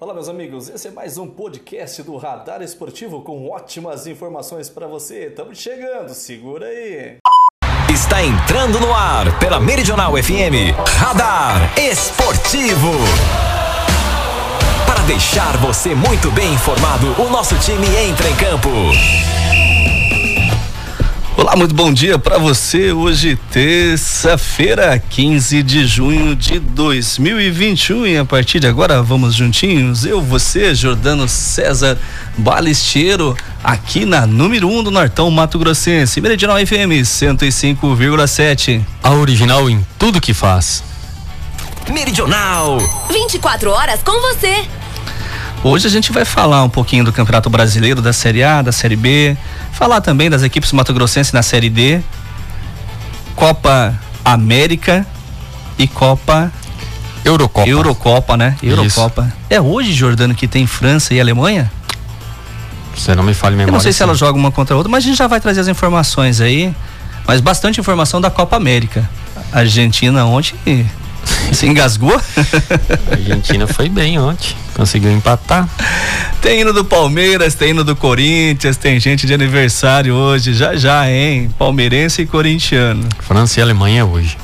Olá, meus amigos. Esse é mais um podcast do Radar Esportivo com ótimas informações para você. Estamos chegando, segura aí. Está entrando no ar pela Meridional FM. Radar Esportivo. Para deixar você muito bem informado, o nosso time entra em campo. Olá, muito bom dia para você. Hoje, terça-feira, 15 de junho de 2021. E a partir de agora, vamos juntinhos. Eu, você, Jordano César Balesteiro, aqui na número 1 um do Nortão Mato Grossense, Meridional FM 105,7. A original em tudo que faz. Meridional 24 horas com você. Hoje a gente vai falar um pouquinho do Campeonato Brasileiro, da Série A, da Série B, falar também das equipes mato-grossenses na Série D, Copa América e Copa Eurocopa. Eurocopa, né? Eurocopa. Isso. É hoje, Jordano, que tem França e Alemanha? Você não me fale memória. Eu não sei se ela joga uma contra a outra, mas a gente já vai trazer as informações aí. Mas bastante informação da Copa América. A Argentina ontem se engasgou? A Argentina foi bem ontem, conseguiu empatar. Tem hino do Palmeiras, tem hino do Corinthians, tem gente de aniversário hoje, já já, hein? Palmeirense e corintiano. França e Alemanha hoje.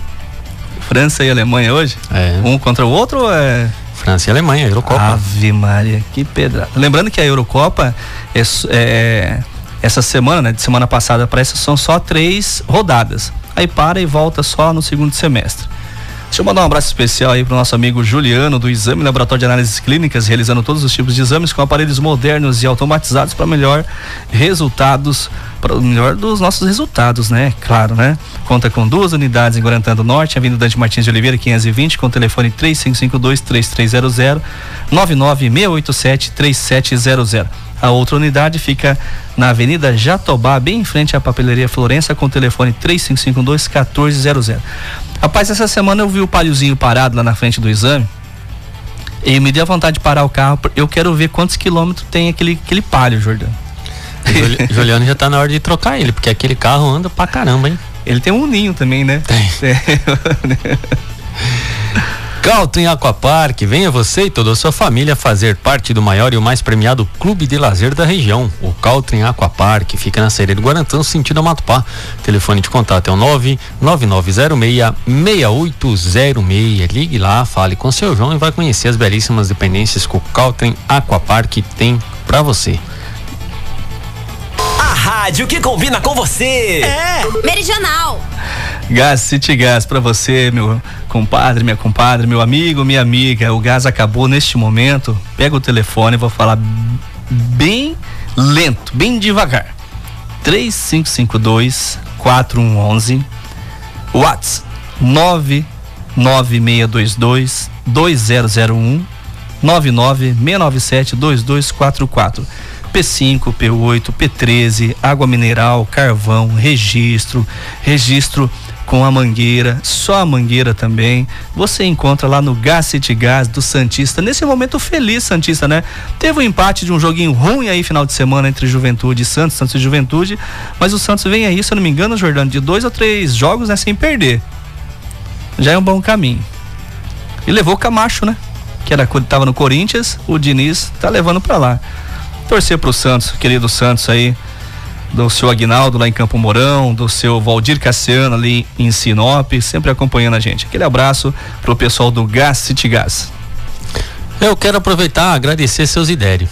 França e Alemanha hoje? É. Um contra o outro ou é. França e Alemanha, Eurocopa. Ave Maria, que pedra. Lembrando que a Eurocopa é, é essa semana, né, de semana passada para essa, são só três rodadas. Aí para e volta só no segundo semestre. Deixa eu mandar um abraço especial aí para o nosso amigo Juliano do Exame Laboratório de Análises Clínicas, realizando todos os tipos de exames com aparelhos modernos e automatizados para melhor resultados, para o melhor dos nossos resultados, né? Claro, né? Conta com duas unidades em Guarantã do Norte, Avenida Dante Martins de Oliveira, 520, com telefone 3552 3300 99687 3700. A outra unidade fica na Avenida Jatobá, bem em frente à papelaria Florença, com telefone 3552 1400. Rapaz, essa semana eu vi o palhozinho parado lá na frente do exame. E me deu vontade de parar o carro. Eu quero ver quantos quilômetros tem aquele, aquele palho, Jordão. Juliano já tá na hora de trocar ele, porque aquele carro anda pra caramba, hein? Ele tem um ninho também, né? Tem. Calton Aquapark, venha você e toda a sua família fazer parte do maior e o mais premiado clube de lazer da região. O Calton Aquapark fica na Serra do Guarantã, sentido Matupá. Telefone de contato é o 99906-6806. Ligue lá, fale com o seu João e vai conhecer as belíssimas dependências que o Calton Aquapark tem para você. A rádio que combina com você. É. Meridional. Gás City Gás para você, meu compadre, minha compadre, meu amigo, minha amiga. O gás acabou neste momento. Pega o telefone, vou falar bem lento, bem devagar. 3552 4111 Whats 99622 2001 99697 2244 P5, P8, P13, água mineral, carvão, registro, registro com a mangueira, só a mangueira também. Você encontra lá no City Gás do Santista. Nesse momento feliz, Santista, né? Teve um empate de um joguinho ruim aí final de semana entre Juventude e Santos, Santos e Juventude, mas o Santos vem aí, se eu não me engano, Jordano, de dois ou três jogos, né, sem perder. Já é um bom caminho. E levou o Camacho, né? Que era tava no Corinthians, o Diniz tá levando para lá. Torcer pro Santos, querido Santos aí, do seu Aguinaldo lá em Campo Mourão, do seu Valdir Cassiano ali em Sinop, sempre acompanhando a gente. Aquele abraço pro pessoal do Gas City Gas. Eu quero aproveitar agradecer seu Zidério.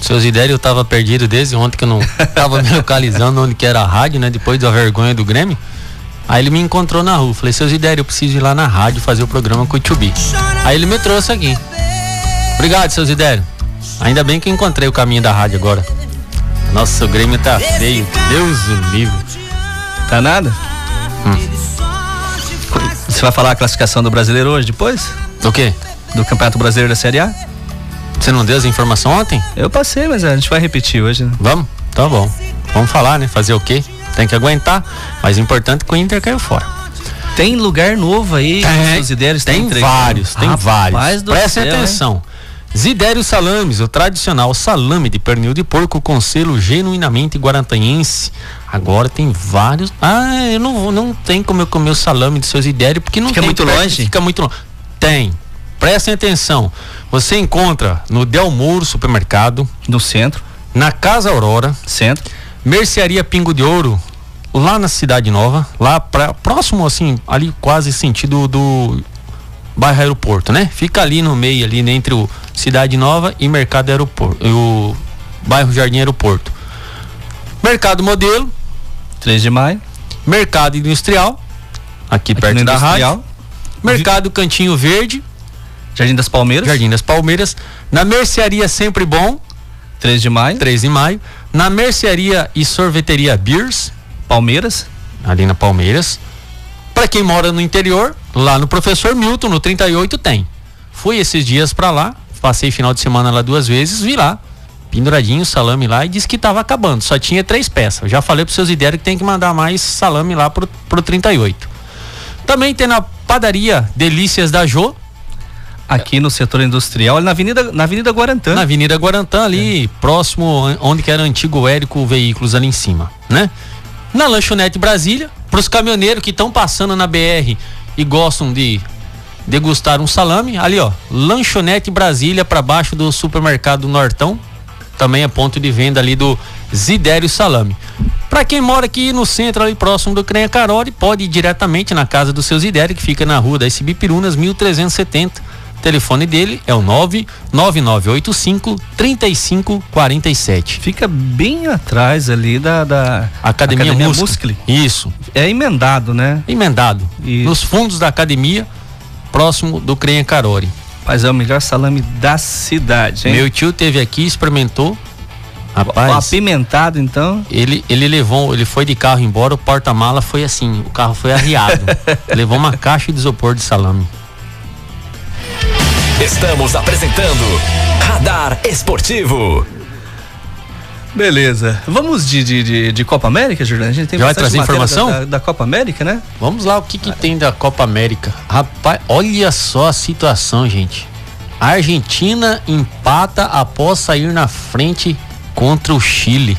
Seu Zidério estava perdido desde ontem que eu não estava me localizando onde que era a rádio, né? Depois da vergonha do Grêmio. Aí ele me encontrou na rua. Falei, seu Zidério, eu preciso ir lá na rádio fazer o programa com o Tchubi. Aí ele me trouxe aqui. Obrigado, seu Zidério. Ainda bem que encontrei o caminho da rádio agora. Nossa, o Grêmio tá feio. Deus o livre. Tá nada? Hum. Você vai falar a classificação do brasileiro hoje depois? Do quê? Do Campeonato Brasileiro da Série A? Você não deu as informações ontem? Eu passei, mas a gente vai repetir hoje, né? Vamos? Tá bom. Vamos falar, né? Fazer o quê? Tem que aguentar. Mas o importante é que o Inter caiu fora. Tem lugar novo aí, os ideias Tem vários, tem vários. Presta atenção. Hein? Zidério Salames, o tradicional salame de pernil de porco com selo genuinamente guarantanhense. Agora tem vários. Ah, eu não, não tem como eu comer o salame do seu Zidério porque não fica tem. Muito longe? Fica muito longe. Tem. prestem atenção. Você encontra no Del Muro Supermercado, No centro, na Casa Aurora, centro. Mercearia Pingo de Ouro, lá na Cidade Nova, lá pra, próximo assim, ali quase sentido do bairro Aeroporto, né? Fica ali no meio ali né, entre o Cidade Nova e Mercado Aeroporto, e o bairro Jardim Aeroporto. Mercado Modelo, 3 de maio. Mercado Industrial, aqui, aqui perto da rádio. Mercado Cantinho Verde, Jardim das Palmeiras. Jardim das Palmeiras, na Mercearia Sempre Bom, 3 de maio. 3 de maio, na Mercearia e Sorveteria Beers, Palmeiras. ali na Palmeiras. Para quem mora no interior, lá no Professor Milton, no 38 tem. Fui esses dias para lá, passei final de semana lá duas vezes, vi lá, penduradinho salame lá e disse que tava acabando, só tinha três peças. Eu já falei pros seus ideias que tem que mandar mais salame lá pro, pro 38. Também tem na padaria Delícias da Jô, Aqui no setor industrial, na Avenida, na Avenida Guarantã. na Avenida Guarantã, ali próximo an- onde que era o antigo Érico Veículos ali em cima, né? Na Lanchonete Brasília, para os caminhoneiros que estão passando na BR e gostam de degustar um salame, ali ó, Lanchonete Brasília para baixo do supermercado Nortão, também é ponto de venda ali do Zidério Salame. Para quem mora aqui no centro, ali próximo do Crenha Caroli, pode ir diretamente na casa do seu Zidério, que fica na rua das Cibipirunas, 1370. O telefone dele é o 99985 3547. Fica bem atrás ali da, da Academia, Academia Muscle. Isso, É emendado, né? emendado. Isso. Nos fundos da academia, próximo do Crenha Carori. Mas é o melhor salame da cidade, hein? Meu tio teve aqui, experimentou. Rapaz, apimentado, então. ele, ele levou, ele foi de carro embora, o porta-mala foi assim, o carro foi arriado. levou uma caixa de isopor de salame. Estamos apresentando Radar Esportivo. Beleza. Vamos de, de, de, de Copa América, Jordana? A gente tem Já vai bastante trazer informação? Da, da- da Copa América, né? Vamos lá, o que que tem da Copa América? Rapaz, olha só a situação, gente. A Argentina empata após sair na frente contra o Chile.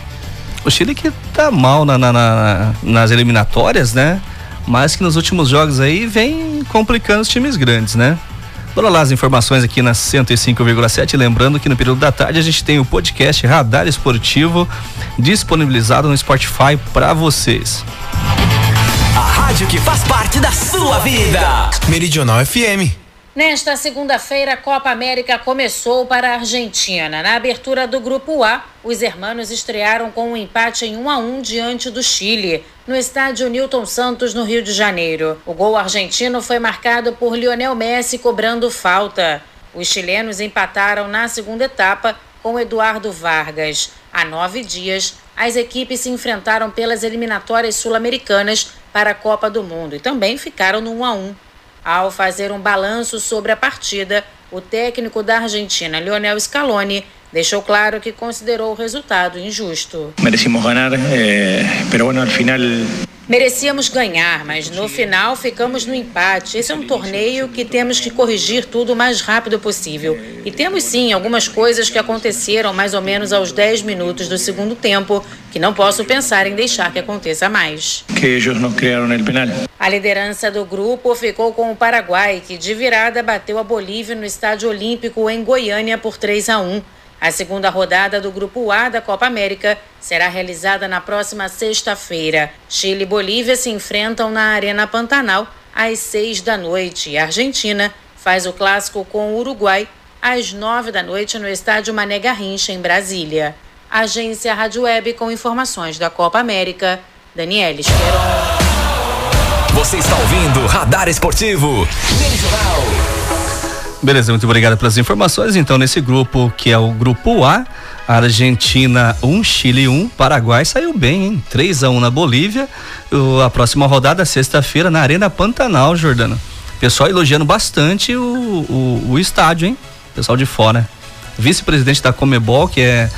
O Chile que tá mal na, na- na- nas eliminatórias, né? Mas que nos últimos jogos aí vem complicando os times grandes, né? Bora lá as informações aqui na 105,7. Lembrando que no período da tarde a gente tem o podcast Radar Esportivo disponibilizado no Spotify para vocês. A rádio que faz parte da sua vida. Meridional FM. Nesta segunda-feira, a Copa América começou para a Argentina. Na abertura do Grupo A, os hermanos estrearam com um empate em 1 a 1 diante do Chile, no estádio Newton Santos, no Rio de Janeiro. O gol argentino foi marcado por Lionel Messi cobrando falta. Os chilenos empataram na segunda etapa com Eduardo Vargas. Há nove dias, as equipes se enfrentaram pelas eliminatórias sul-americanas para a Copa do Mundo e também ficaram no 1 a 1. Ao fazer um balanço sobre a partida, o técnico da Argentina, Lionel Scaloni, deixou claro que considerou o resultado injusto. merecimos ganar, eh, pero bueno, al final Merecíamos ganhar, mas no final ficamos no empate. Esse é um torneio que temos que corrigir tudo o mais rápido possível. E temos sim algumas coisas que aconteceram mais ou menos aos 10 minutos do segundo tempo que não posso pensar em deixar que aconteça mais. que ellos nos crearon el penal. A liderança do grupo ficou com o Paraguai, que de virada bateu a Bolívia no Estádio Olímpico em Goiânia por 3 a 1. A segunda rodada do Grupo A da Copa América será realizada na próxima sexta-feira. Chile e Bolívia se enfrentam na Arena Pantanal às seis da noite e a Argentina faz o clássico com o Uruguai às nove da noite no Estádio Mané Garrincha, em Brasília. Agência Rádio Web com informações da Copa América, Daniela Esperon. Você está ouvindo Radar Esportivo. Meridional. Beleza, muito obrigado pelas informações. Então, nesse grupo, que é o grupo A, Argentina 1, Chile 1, Paraguai saiu bem, hein? 3 a 1 na Bolívia. O- a próxima rodada, sexta-feira, na Arena Pantanal, Jordana. Pessoal elogiando bastante o, o, o estádio, hein? Pessoal de fora. Vice-presidente da Comebol, que é,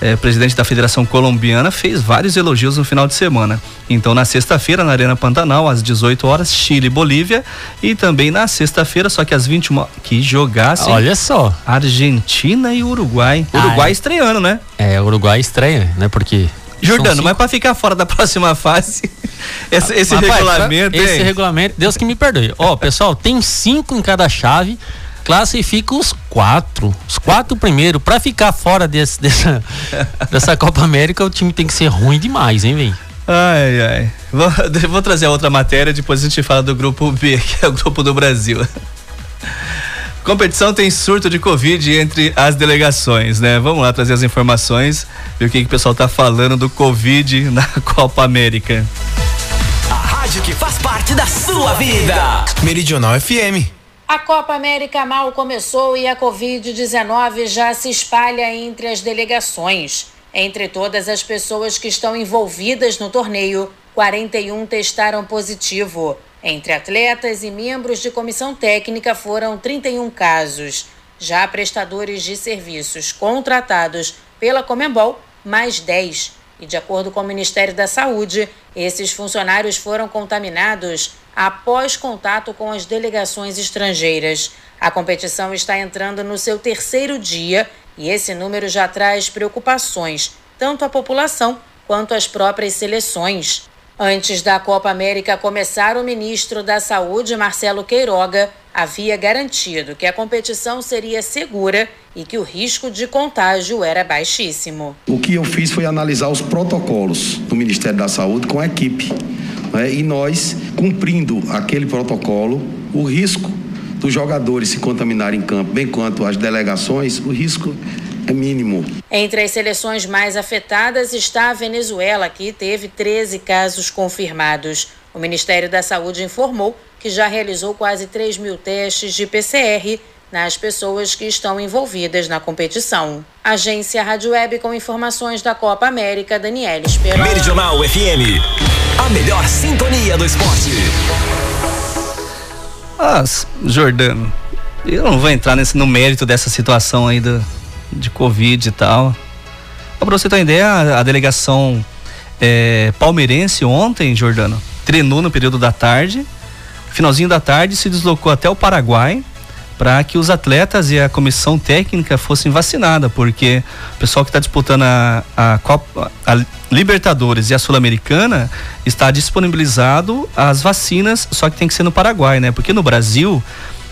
é, presidente da Federação Colombiana, fez vários elogios no final de semana. Então, na sexta-feira, na Arena Pantanal, às 18 horas, Chile e Bolívia. E também na sexta-feira, só que às 21 que jogassem Olha só. Argentina e Uruguai. Ah, Uruguai é. estreando, né? É, Uruguai estreia, né? Porque. Jordano, mas pra ficar fora da próxima fase, esse, esse Rapaz, regulamento, Esse hein? regulamento, Deus que me perdoe. Ó, pessoal, tem cinco em cada chave. Classifica os quatro, os quatro primeiros. Para ficar fora desse, dessa, dessa Copa América, o time tem que ser ruim demais, hein, velho? Ai, ai. Vou, vou trazer outra matéria, depois a gente fala do grupo B, que é o grupo do Brasil. Competição tem surto de Covid entre as delegações, né? Vamos lá trazer as informações, ver o que, que o pessoal tá falando do Covid na Copa América. A rádio que faz parte da sua vida. Meridional FM. A Copa América mal começou e a Covid-19 já se espalha entre as delegações. Entre todas as pessoas que estão envolvidas no torneio, 41 testaram positivo. Entre atletas e membros de comissão técnica foram 31 casos. Já prestadores de serviços contratados pela Comembol, mais 10. E de acordo com o Ministério da Saúde, esses funcionários foram contaminados após contato com as delegações estrangeiras. A competição está entrando no seu terceiro dia e esse número já traz preocupações, tanto à população quanto às próprias seleções. Antes da Copa América começar, o ministro da Saúde, Marcelo Queiroga, havia garantido que a competição seria segura e que o risco de contágio era baixíssimo. O que eu fiz foi analisar os protocolos do Ministério da Saúde com a equipe. Né? E nós, cumprindo aquele protocolo, o risco dos jogadores se contaminarem em campo, bem quanto as delegações, o risco é mínimo. Entre as seleções mais afetadas está a Venezuela, que teve 13 casos confirmados. O Ministério da Saúde informou que já realizou quase 3 mil testes de PCR nas pessoas que estão envolvidas na competição. Agência Rádio Web com informações da Copa América, Daniela Esperon. Meridional FM, a melhor sintonia do esporte. Mas, Jordano, eu não vou entrar nesse, no mérito dessa situação aí do, de Covid e tal. Pra você ter uma ideia, a, delegação é, palmeirense ontem, Jordano, treinou no período da tarde, finalzinho da tarde se deslocou até o Paraguai para que os atletas e a comissão técnica fossem vacinados, porque o pessoal que está disputando a, a, Copa, a Libertadores e a Sul-Americana está disponibilizado as vacinas, só que tem que ser no Paraguai, né? Porque no Brasil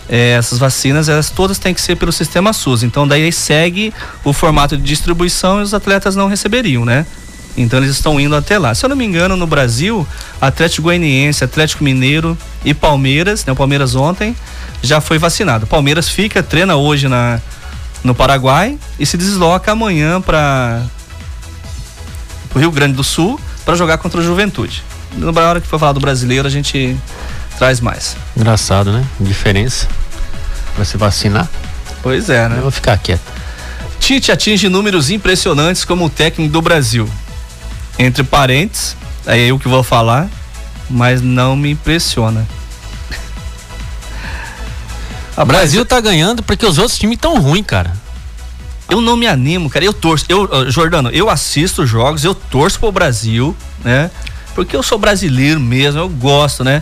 é, essas vacinas elas todas têm que ser pelo sistema SUS. Então daí segue o formato de distribuição e os atletas não receberiam, né? Então eles estão indo até lá. Se eu não me engano, no Brasil, Atlético Goianiense, Atlético Mineiro e Palmeiras, né? O Palmeiras ontem já foi vacinado. Palmeiras fica, treina hoje na, no Paraguai e se desloca amanhã para o Rio Grande do Sul para jogar contra o Juventude. Na hora que for falar do brasileiro, a gente traz mais. Engraçado, né? Diferença. Pra se vacinar. Pois é, né? Eu vou ficar quieto. Tite atinge números impressionantes como técnico do Brasil. Entre parentes, é eu que vou falar, mas não me impressiona. O Brasil tá ganhando porque os outros times tão ruins, cara. Eu não me animo, cara. Eu torço. Eu, Jordano, eu assisto jogos, eu torço pro Brasil, né? Porque eu sou brasileiro mesmo, eu gosto, né?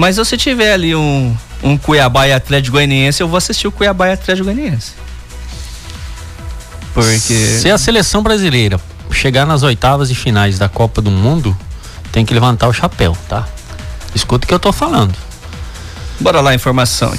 Mas se você tiver ali um, um Cuiabá e Atlético Goianiense, eu vou assistir o Cuiabá e Atlético Goianiense. Porque. Se a seleção brasileira chegar nas oitavas e finais da Copa do Mundo, tem que levantar o chapéu, tá? Escuta o que eu tô falando. Bora lá, informação.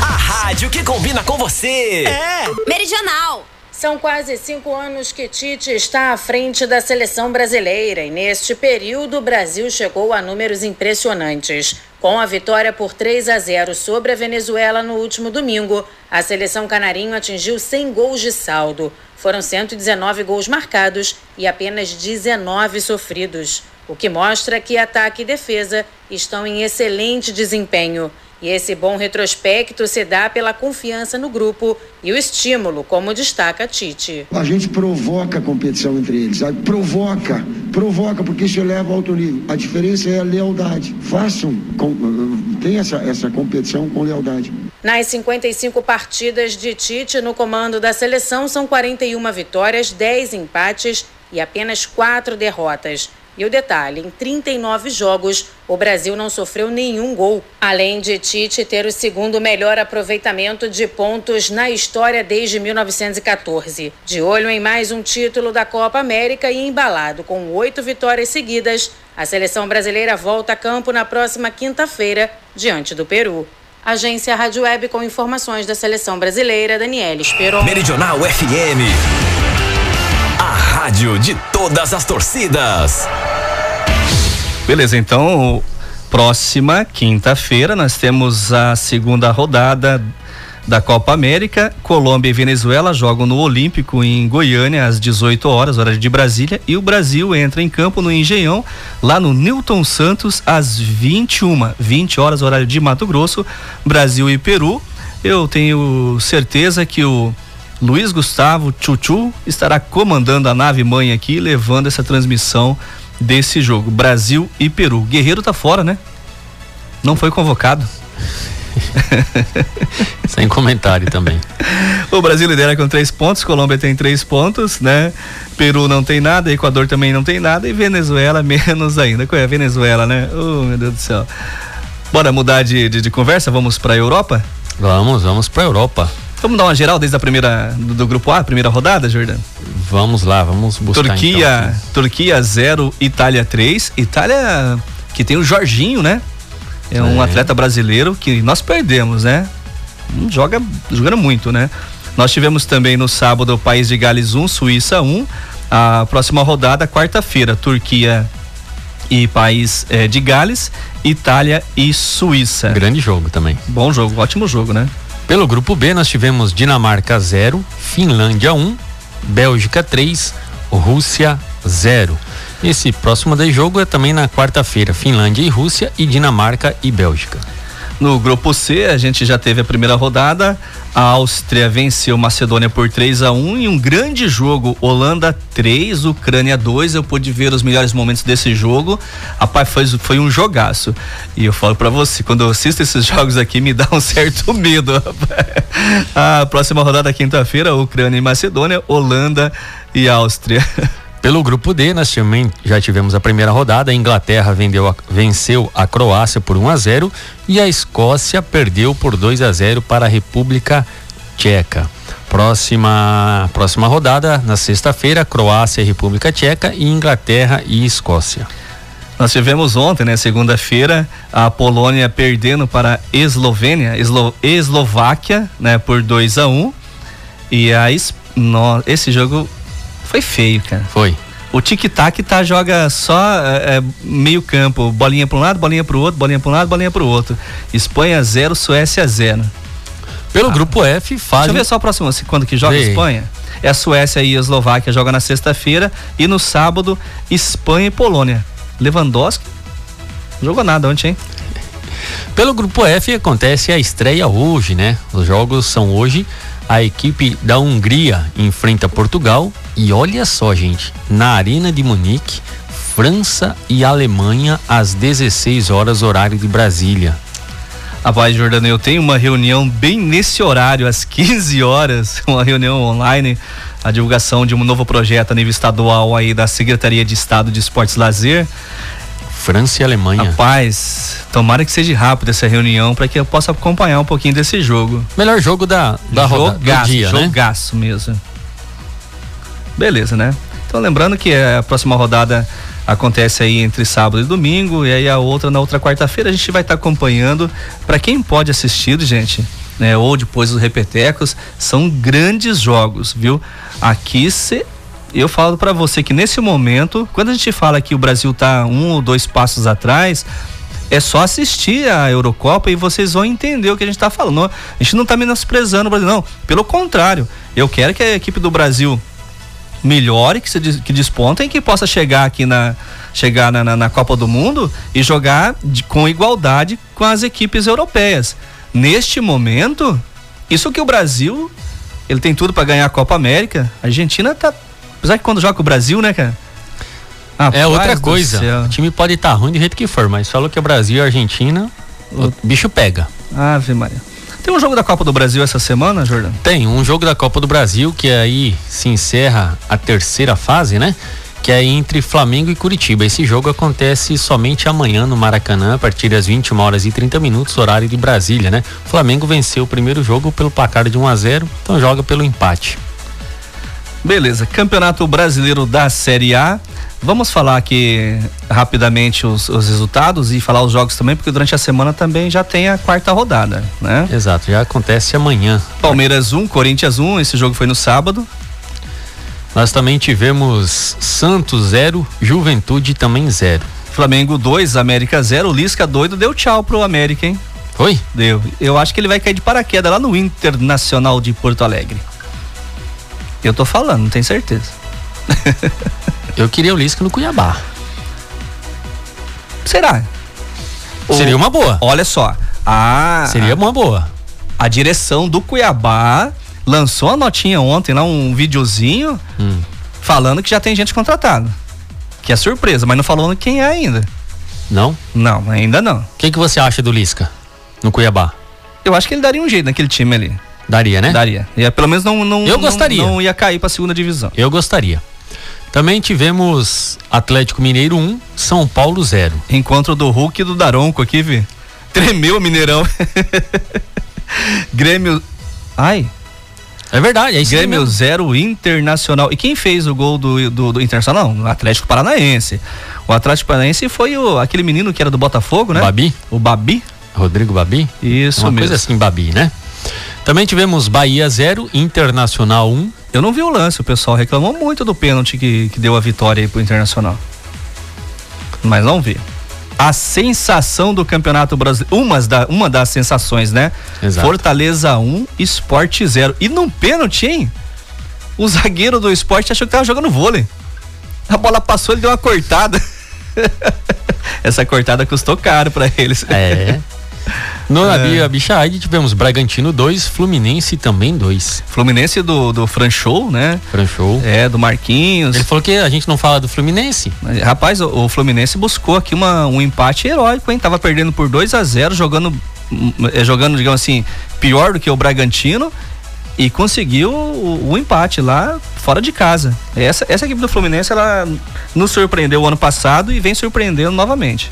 A rádio que combina com você. É. Meridional. São quase cinco anos que Tite está à frente da seleção brasileira e neste período o Brasil chegou a números impressionantes. Com a vitória por 3 a 0 sobre a Venezuela no último domingo, a seleção canarinho atingiu 100 gols de saldo. Foram 119 gols marcados e apenas 19 sofridos, o que mostra que ataque e defesa estão em excelente desempenho. E esse bom retrospecto se dá pela confiança no grupo e o estímulo, como destaca Tite. A gente provoca a competição entre eles, sabe? provoca, provoca, porque isso eleva ao alto nível. A diferença é a lealdade. Façam, com, tem essa, essa competição com lealdade. Nas 55 partidas de Tite no comando da seleção, são 41 vitórias, 10 empates e apenas 4 derrotas. E o detalhe: em 39 jogos, o Brasil não sofreu nenhum gol. Além de Tite ter o segundo melhor aproveitamento de pontos na história desde 1914. De olho em mais um título da Copa América e embalado com oito vitórias seguidas, a seleção brasileira volta a campo na próxima quinta-feira, diante do Peru. Agência Rádio Web com informações da seleção brasileira, Daniela Esperon. Meridional FM. Rádio de todas as torcidas. Beleza, então, próxima quinta-feira nós temos a segunda rodada da Copa América. Colômbia e Venezuela jogam no Olímpico em Goiânia às 18 horas, hora de Brasília, e o Brasil entra em campo no Engenhão, lá no Newton Santos às 21, 20 horas horário de Mato Grosso, Brasil e Peru. Eu tenho certeza que o Luiz Gustavo Chuchu estará comandando a nave mãe aqui, levando essa transmissão desse jogo, Brasil e Peru. Guerreiro tá fora, né? Não foi convocado. Sem comentário também. O Brasil lidera com três pontos, Colômbia tem três pontos, né? Peru não tem nada, Equador também não tem nada e Venezuela menos ainda. Qual é a Venezuela, né? Oh, meu Deus do céu. Bora mudar de, de, de conversa? Vamos para a Europa? Vamos, vamos para a Europa. Vamos dar uma geral desde a primeira do, do, grupo A, primeira rodada, Jordan? Vamos lá, vamos buscar Turquia, então. Turquia 0, Itália 3. Itália que tem o Jorginho, né? É um é. atleta brasileiro que nós perdemos, né? Joga jogando muito, né? Nós tivemos também no sábado o País de Gales 1, Suíça 1. A próxima rodada, quarta-feira, Turquia e País eh, de Gales, Itália e Suíça. Grande jogo também. Bom jogo, ótimo jogo, né? Pelo grupo B, nós tivemos Dinamarca 0, Finlândia 1, Bélgica 3, Rússia 0. Esse próximo jogo é também na quarta-feira, Finlândia e Rússia e Dinamarca e Bélgica. No grupo C, a gente já teve a primeira rodada. A Áustria venceu Macedônia por 3 a 1 em um grande jogo. Holanda 3, Ucrânia 2. Eu pude ver os melhores momentos desse jogo. Rapaz, foi, foi um jogaço. E eu falo para você, quando eu assisto esses jogos aqui, me dá um certo medo. a próxima rodada, quinta-feira, Ucrânia e Macedônia, Holanda e Áustria. Pelo grupo D, nós também já tivemos a primeira rodada. A Inglaterra vendeu venceu a Croácia por 1 a 0 e a Escócia perdeu por 2 a 0 para a República Tcheca. Próxima, próxima rodada, na sexta-feira, Croácia República Tcheca e Inglaterra e Escócia. Nós tivemos ontem, né, segunda-feira, a Polônia perdendo para a Eslovênia, Eslo, Eslováquia, né, por 2 a 1 E a no, esse jogo foi feio, cara. Foi. O tic-tac tá, joga só é, é meio campo, bolinha para um lado, bolinha para o outro, bolinha para um lado, bolinha para o outro. Espanha 0, Suécia 0. Pelo ah. grupo F, faz. Deixa eu ver só o próximo, quando que joga Vê. Espanha. É a Suécia e a Eslováquia joga na sexta-feira e no sábado Espanha e Polônia. Lewandowski não jogou nada ontem, hein? Pelo grupo F acontece a estreia hoje, né? Os jogos são hoje a equipe da Hungria enfrenta Portugal e olha só, gente, na Arena de Munique, França e Alemanha às 16 horas horário de Brasília. Rapaz, Jordano, eu tenho uma reunião bem nesse horário, às 15 horas, uma reunião online, a divulgação de um novo projeto a nível estadual aí da Secretaria de Estado de Esportes e Lazer. França e Alemanha. Rapaz, tomara que seja rápido essa reunião para que eu possa acompanhar um pouquinho desse jogo. Melhor jogo da, da jogaço, roda, do dia, jogaço né? Jogaço mesmo. Beleza, né? Então lembrando que a próxima rodada acontece aí entre sábado e domingo e aí a outra na outra quarta-feira a gente vai estar tá acompanhando. Para quem pode assistir, gente, né, ou depois os repetecos, são grandes jogos, viu? Aqui você eu falo para você que nesse momento, quando a gente fala que o Brasil tá um ou dois passos atrás, é só assistir a Eurocopa e vocês vão entender o que a gente está falando. A gente não está menosprezando o Brasil, não. Pelo contrário, eu quero que a equipe do Brasil melhore, que, se, que despontem, que possa chegar aqui na chegar na, na, na Copa do Mundo e jogar de, com igualdade com as equipes europeias. Neste momento, isso que o Brasil ele tem tudo para ganhar a Copa América. A Argentina tá Apesar que quando joga o Brasil, né, cara? Ah, é outra coisa. O time pode estar tá ruim do jeito que for, mas falou que é Brasil e Argentina, o bicho pega. Ave Maria. Tem um jogo da Copa do Brasil essa semana, Jordan? Tem, um jogo da Copa do Brasil que aí se encerra a terceira fase, né? Que é entre Flamengo e Curitiba. Esse jogo acontece somente amanhã no Maracanã, a partir das 21 horas e 30 minutos, horário de Brasília, né? O Flamengo venceu o primeiro jogo pelo placar de 1 a 0 então joga pelo empate. Beleza, Campeonato Brasileiro da Série A. Vamos falar aqui rapidamente os, os, resultados e falar os jogos também, porque durante a semana também já tem a quarta rodada, né? Exato, já acontece amanhã. Palmeiras 1, Corinthians 1, esse jogo foi no sábado. Nós também tivemos Santos 0, Juventude também 0. Flamengo 2, América 0. Lisca doido deu tchau pro América, hein? Foi? Deu. Eu acho que ele vai cair de paraquedas lá no Internacional de Porto Alegre. Eu tô falando, não tenho certeza. Eu queria o Lisca no Cuiabá. Será? Seria uma boa. Olha só. A, Seria uma boa. A direção do Cuiabá lançou a notinha ontem lá, um videozinho, hum. falando que já tem gente contratada. Que é surpresa, mas não falou quem é ainda. Não? Não, ainda não. O que, que você acha do Lisca no Cuiabá? Eu acho que ele daria um jeito naquele time ali. Daria, né? Daria. E pelo menos não, não, Eu gostaria. Não, não ia cair pra segunda divisão. Eu gostaria. Também tivemos Atlético Mineiro 1, São Paulo 0. Encontro do Hulk e do Daronco aqui, vi. Tremeu o Mineirão. Grêmio. Ai. É verdade, é isso Grêmio 0 Internacional. E quem fez o gol do, do, do Internacional? O Atlético Paranaense. O Atlético Paranaense foi o, aquele menino que era do Botafogo, né? Babi. O Babi. Rodrigo Babi? Isso Uma mesmo. coisa assim, Babi, né? Também tivemos Bahia 0, Internacional 1. Um. Eu não vi o lance, o pessoal reclamou muito do pênalti que, que deu a vitória aí pro Internacional. Mas não vi. A sensação do Campeonato Brasileiro, uma, da, uma das sensações, né? Exato. Fortaleza 1, Esporte 0. E num pênalti, hein? O zagueiro do esporte achou que tava jogando vôlei. A bola passou, ele deu uma cortada. Essa cortada custou caro para eles. É. No é. Abichaid tivemos Bragantino 2, Fluminense também 2. Fluminense do, do Franchou, né? Franchou. É, do Marquinhos. Ele falou que a gente não fala do Fluminense. Rapaz, o, o Fluminense buscou aqui uma, um empate heróico, hein? Tava perdendo por 2 a 0 jogando, é, jogando, digamos assim, pior do que o Bragantino e conseguiu o, o, empate lá fora de casa. Essa, essa equipe do Fluminense, ela nos surpreendeu o ano passado e vem surpreendendo novamente.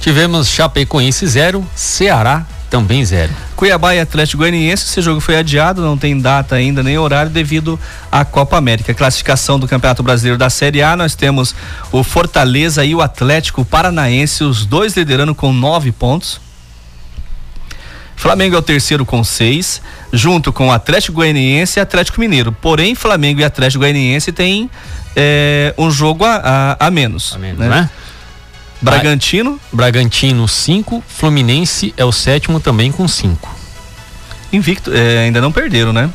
Tivemos Chapecoense 0, Ceará também 0. Cuiabá e Atlético Goianiense, esse jogo foi adiado, não tem data ainda nem horário devido à Copa América. Classificação do Campeonato Brasileiro da Série A, nós temos o Fortaleza e o Atlético Paranaense, os dois liderando com nove pontos. Flamengo é o terceiro com seis, junto com o Atlético Goianiense e Atlético Mineiro. Porém, Flamengo e Atlético Goianiense têm é, um jogo a, a, a menos. A menos, né? né? Bragantino. Bragantino 5, Fluminense é o sétimo também com 5. Invicto, é, ainda não perderam, né?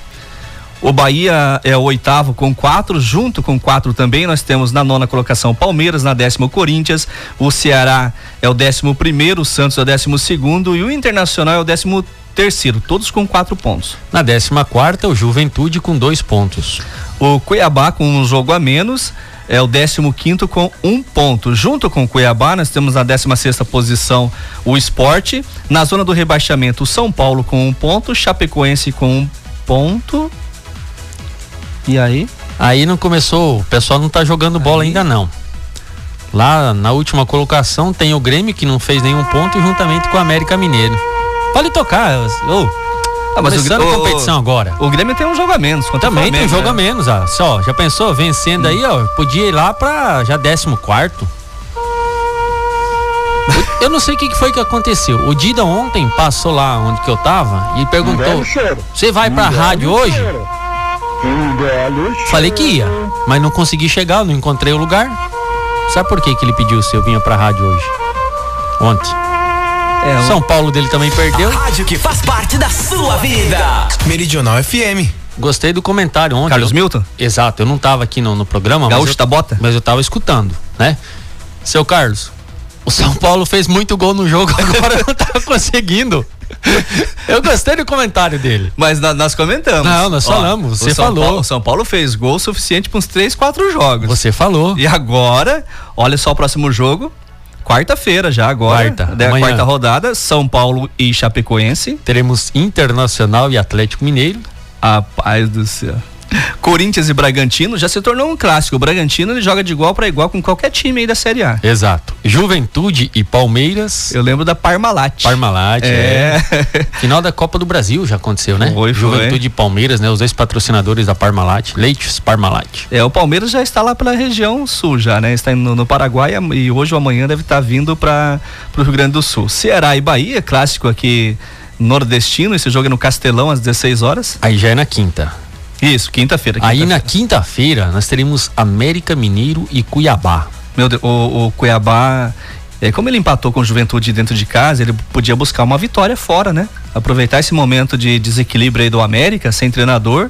O Bahia é o oitavo com quatro, junto com quatro também nós temos na nona colocação Palmeiras, na décima Corinthians, o Ceará é o décimo primeiro, o Santos é o décimo segundo e o Internacional é o décimo terceiro, todos com quatro pontos. Na décima quarta, o Juventude com dois pontos. O Cuiabá com um jogo a menos é o 15 quinto com um ponto. Junto com o Cuiabá, nós temos na 16 sexta posição o Esporte. Na zona do rebaixamento, o São Paulo com um ponto, Chapecoense com um ponto. E aí? Aí não começou, o pessoal não tá jogando bola aí. ainda não. Lá na última colocação tem o Grêmio que não fez nenhum ponto e juntamente com o América Mineiro. Pode tocar, ô. Oh. Ah, mas Começando o, a competição agora. O Grêmio tem um jogo a menos. Também Flamengo, tem um jogo né? a menos, ó. Só, já pensou vencendo hum. aí, ó? Podia ir lá pra já 14 quarto. Eu não sei o que, que foi que aconteceu. O Dida ontem passou lá onde que eu tava e perguntou: Você vai pra rádio hoje? Falei que ia, mas não consegui chegar, não encontrei o lugar. Sabe por que, que ele pediu se eu vinha pra rádio hoje? Ontem. É. São Paulo dele também perdeu. A rádio que faz parte da sua vida. Meridional FM. Gostei do comentário ontem. Carlos eu, Milton? Exato, eu não tava aqui no, no programa. Gaúcho mas eu, da bota? Mas eu tava escutando, né? Seu Carlos, o São Paulo fez muito gol no jogo, agora não tá conseguindo. Eu gostei do comentário dele. Mas na, nós comentamos. Não, nós Ó, falamos. Você São falou. Paulo, o São Paulo fez gol suficiente para uns 3, 4 jogos. Você falou. E agora, olha só o próximo jogo. Quarta-feira já agora. Quarta. Da quarta rodada, São Paulo e Chapecoense. Teremos Internacional e Atlético Mineiro. A paz do céu. Corinthians e Bragantino já se tornou um clássico. O Bragantino ele joga de igual para igual com qualquer time aí da Série A. Exato. Juventude e Palmeiras. Eu lembro da Parmalat. Parmalat, é. é. Final da Copa do Brasil já aconteceu, né? Foi, Juventude foi. e Palmeiras, né? Os dois patrocinadores da Parmalat, Leites Parmalat. É, o Palmeiras já está lá pela região sul já, né? Está no, no Paraguai e hoje ou amanhã deve estar vindo para o Rio Grande do Sul. Ceará e Bahia, clássico aqui nordestino, esse jogo é no Castelão às 16 horas. Aí já é na quinta. Isso, quinta-feira. Quinta Aí na quinta-feira nós teremos América Mineiro e Cuiabá. Meu Deus, o, o Cuiabá, é, como ele empatou com o Juventude dentro de casa, ele podia buscar uma vitória fora, né? Aproveitar esse momento de desequilíbrio aí do América, sem treinador,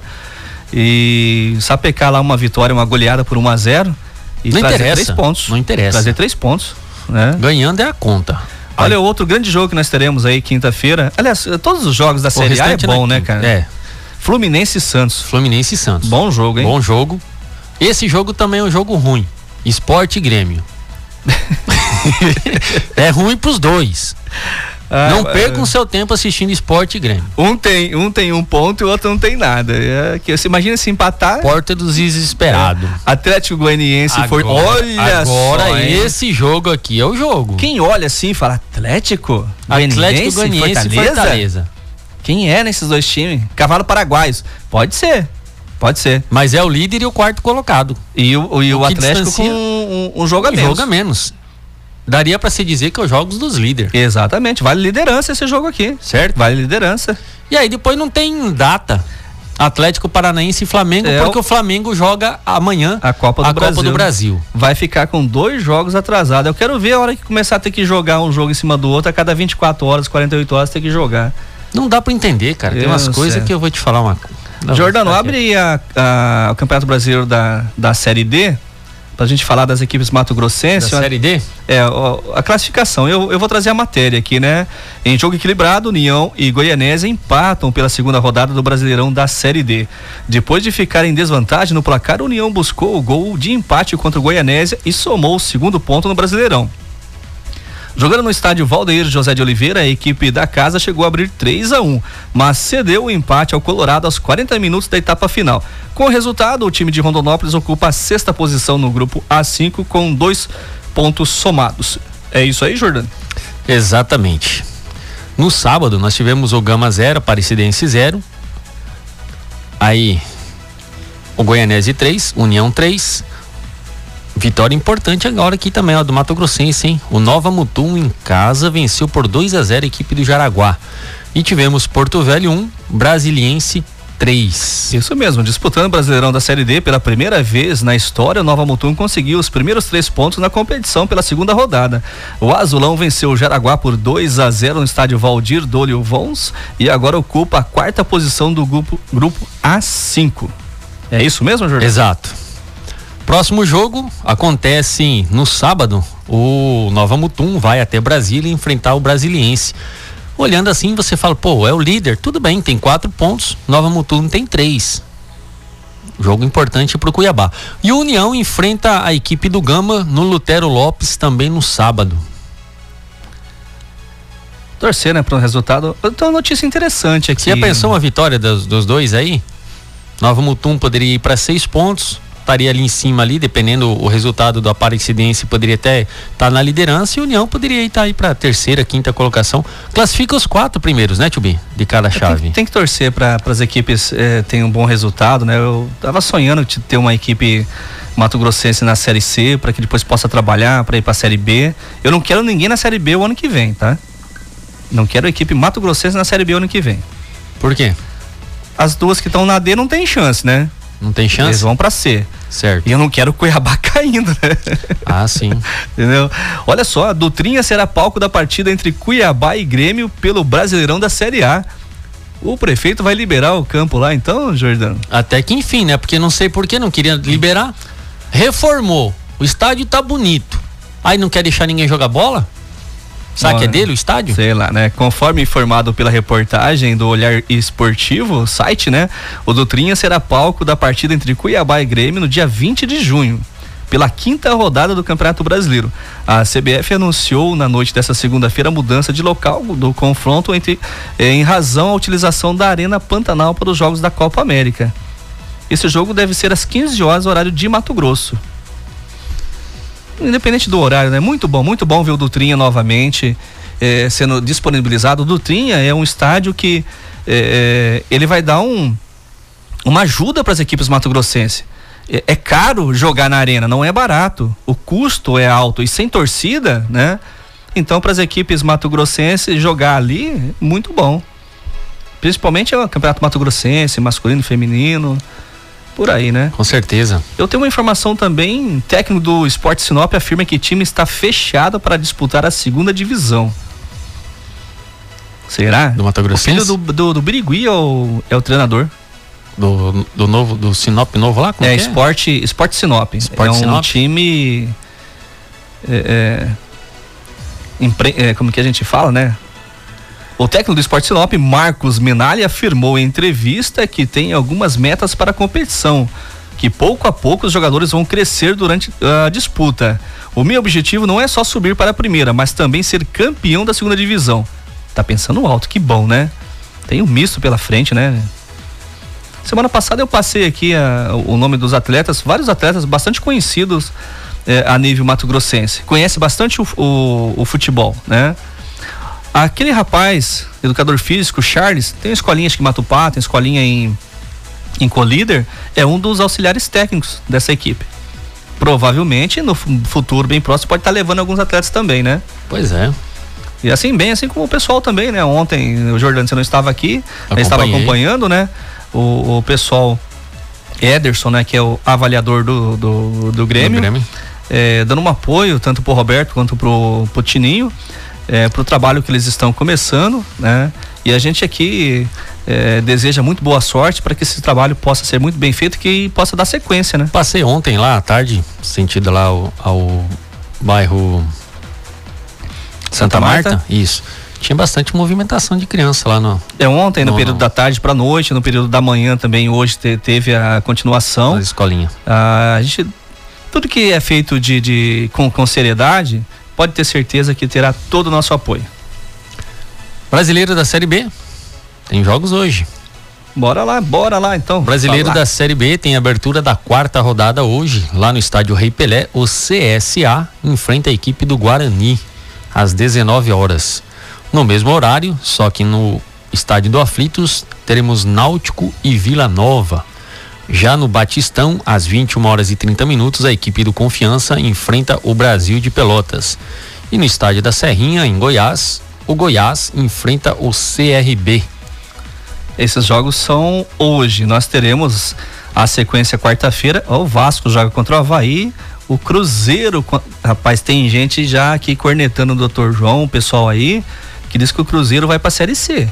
e sapecar lá uma vitória, uma goleada por 1 a 0 e não trazer interessa, três pontos. Não interessa. Trazer três pontos. Né? Ganhando é a conta. Olha, o outro grande jogo que nós teremos aí quinta-feira. Aliás, todos os jogos da Série A é bom, né, cara? É. Fluminense e Santos. Fluminense e Santos. Bom jogo, hein? Bom jogo. Esse jogo também é um jogo ruim. Esporte e Grêmio. é ruim pros dois. Ah, não percam seu tempo assistindo esporte e Grêmio. Um tem, um tem um ponto e o outro não tem nada. É, que, você imagina se empatar. Porta dos desesperados. É. Atlético Goianiense agora, foi. Olha agora só, esse jogo aqui é o jogo. Quem olha assim e fala Atlético? Atlético Goianiense Fortaleza? Fortaleza. Quem é nesses dois times? Cavalo paraguaios. Pode ser. Pode ser. Mas é o líder e o quarto colocado. E o, e o, o Atlético com um, um, jogo a menos. Jogo a menos. Daria para se dizer que é os jogos dos líderes. Exatamente. Vale liderança esse jogo aqui. Certo? Vale liderança. E aí depois não tem data. Atlético Paranaense e Flamengo, é porque o... o Flamengo joga amanhã a Copa do, a Brasil. Copa do Brasil. Vai ficar com dois jogos atrasados. Eu quero ver a hora que começar a ter que jogar um jogo em cima do outro, a cada 24 horas, 48 horas tem que jogar. Não dá para entender, cara. Tem umas coisas que eu vou te falar uma coisa. Jordano, abre a, a, o Campeonato Brasileiro da, da Série D para a gente falar das equipes Mato Grossense. Da Série D? É, a classificação. Eu, eu vou trazer a matéria aqui, né? Em jogo equilibrado, União e Goianésia empatam pela segunda rodada do Brasileirão da Série D. Depois de ficar em desvantagem no placar, União buscou o gol de empate contra o Goianésia e somou o segundo ponto no Brasileirão. Jogando no estádio Valdeir José de Oliveira, a equipe da casa chegou a abrir 3 a 1, mas cedeu o empate ao Colorado aos 40 minutos da etapa final. Com o resultado, o time de Rondonópolis ocupa a sexta posição no grupo A5 com dois pontos somados. É isso aí, Jordano? Exatamente. No sábado nós tivemos o Gama 0, Aparecidense 0. Aí o Goianese 3, União 3, Vitória importante agora aqui também, ó, do Mato Grossense, hein? O Nova Mutum em casa venceu por 2 a 0 a equipe do Jaraguá. E tivemos Porto Velho 1, Brasiliense 3. Isso mesmo, disputando o Brasileirão da Série D pela primeira vez na história, o Nova Mutum conseguiu os primeiros três pontos na competição pela segunda rodada. O Azulão venceu o Jaraguá por 2 a 0 no estádio Valdir Dolio Vons e agora ocupa a quarta posição do grupo, grupo A5. É isso mesmo, Jordão? Exato. Próximo jogo acontece no sábado. O Nova Mutum vai até Brasília enfrentar o Brasiliense. Olhando assim, você fala, pô, é o líder. Tudo bem, tem quatro pontos. Nova Mutum tem três. Jogo importante para o Cuiabá. E o União enfrenta a equipe do Gama no Lutero Lopes também no sábado. Torcer, né, para um resultado. Então, uma notícia interessante aqui. Você já pensou uma vitória dos, dos dois aí? Nova Mutum poderia ir para seis pontos estaria ali em cima ali, dependendo o resultado do Aparecidense, poderia até estar tá na liderança e o União poderia estar aí para terceira, quinta colocação. Classifica os quatro primeiros, né, Tubi? De cada chave. Tem, tem que torcer para as equipes é, terem um bom resultado, né? Eu tava sonhando de ter uma equipe Mato Grossense na Série C para que depois possa trabalhar para ir para a Série B. Eu não quero ninguém na Série B o ano que vem, tá? Não quero a equipe Mato Grossense na Série B o ano que vem. Por quê? As duas que estão na D não tem chance, né? Não tem chance? Eles vão para C. Certo. E eu não quero Cuiabá caindo, né? Ah, sim. Entendeu? Olha só, a Dutrinha será palco da partida entre Cuiabá e Grêmio pelo Brasileirão da Série A. O prefeito vai liberar o campo lá então, Jordão? Até que enfim, né? Porque não sei por que não queria liberar. Reformou. O estádio tá bonito. Aí não quer deixar ninguém jogar bola? Sabe que é dele o estádio? Sei lá, né? Conforme informado pela reportagem do Olhar Esportivo, site, né? O Dutrinha será palco da partida entre Cuiabá e Grêmio no dia 20 de junho pela quinta rodada do Campeonato Brasileiro. A CBF anunciou na noite dessa segunda-feira a mudança de local do confronto entre, eh, em razão à utilização da Arena Pantanal para os Jogos da Copa América. Esse jogo deve ser às 15 horas, horário de Mato Grosso. Independente do horário, né? Muito bom, muito bom ver o Dutrinha novamente é, sendo disponibilizado. O Dutrinha é um estádio que é, ele vai dar um, uma ajuda para as equipes mato-grossenses. É, é caro jogar na arena, não é barato. O custo é alto e sem torcida, né? Então, para as equipes mato-grossenses jogar ali, muito bom. Principalmente o Campeonato Mato Grossense, masculino, feminino, por aí, né? Com certeza. Eu tenho uma informação também, técnico do Esporte Sinop afirma que o time está fechado para disputar a segunda divisão. Será? Do Mato Grossense? O filho do, do, do Birigui é o, é o treinador. Do, do novo, do Sinop novo lá? Como é, é, Esporte, Esporte Sinop. Esporte é um Sinop? time... É, é, empre, é, como que a gente fala, né? O técnico do Esporte Sinop, Marcos Minali, afirmou em entrevista que tem algumas metas para a competição, que pouco a pouco os jogadores vão crescer durante a disputa. O meu objetivo não é só subir para a primeira, mas também ser campeão da segunda divisão. Tá pensando alto, que bom, né? Tem um misto pela frente, né? Semana passada eu passei aqui a, o nome dos atletas, vários atletas bastante conhecidos é, a nível mato-grossense. Conhece bastante o, o, o, futebol, né? Aquele rapaz, educador físico, Charles, tem escolinha acho que Matupá, tem escolinha em, em Colíder, é um dos auxiliares técnicos dessa equipe. Provavelmente no futuro bem próximo pode estar tá levando alguns atletas também, né? Pois é. E assim, bem assim como o pessoal também, né? Ontem o Jordano você não estava aqui, gente estava acompanhando, né? O, o pessoal Ederson, né? Que é o avaliador do, do, do Grêmio. Do Grêmio. É, dando um apoio tanto pro Roberto quanto pro, pro Tininho, é, pro trabalho que eles estão começando, né? E a gente aqui é, deseja muito boa sorte para que esse trabalho possa ser muito bem feito e que possa dar sequência, né? Passei ontem lá à tarde, sentido lá ao, ao bairro Santa, Santa Marta? Marta? Isso. Tinha bastante movimentação de criança lá no. É ontem, no, no período da tarde para noite, no período da manhã também, hoje te, teve a continuação. Na escolinha. Ah, a gente. Tudo que é feito de, de com, com seriedade, pode ter certeza que terá todo o nosso apoio. Brasileiro da Série B. Tem jogos hoje. Bora lá, bora lá então. Brasileiro da Série B tem abertura da quarta rodada hoje, lá no estádio Rei Pelé. O CSA enfrenta a equipe do Guarani às 19 horas. No mesmo horário, só que no estádio do Aflitos, teremos Náutico e Vila Nova. Já no Batistão, às 21 horas e 30 minutos, a equipe do Confiança enfrenta o Brasil de Pelotas. E no estádio da Serrinha, em Goiás, o Goiás enfrenta o CRB. Esses jogos são hoje. Nós teremos a sequência quarta-feira. O Vasco joga contra o Havaí. O Cruzeiro, rapaz, tem gente já aqui cornetando o Dr. João, o pessoal aí, que diz que o Cruzeiro vai pra Série C.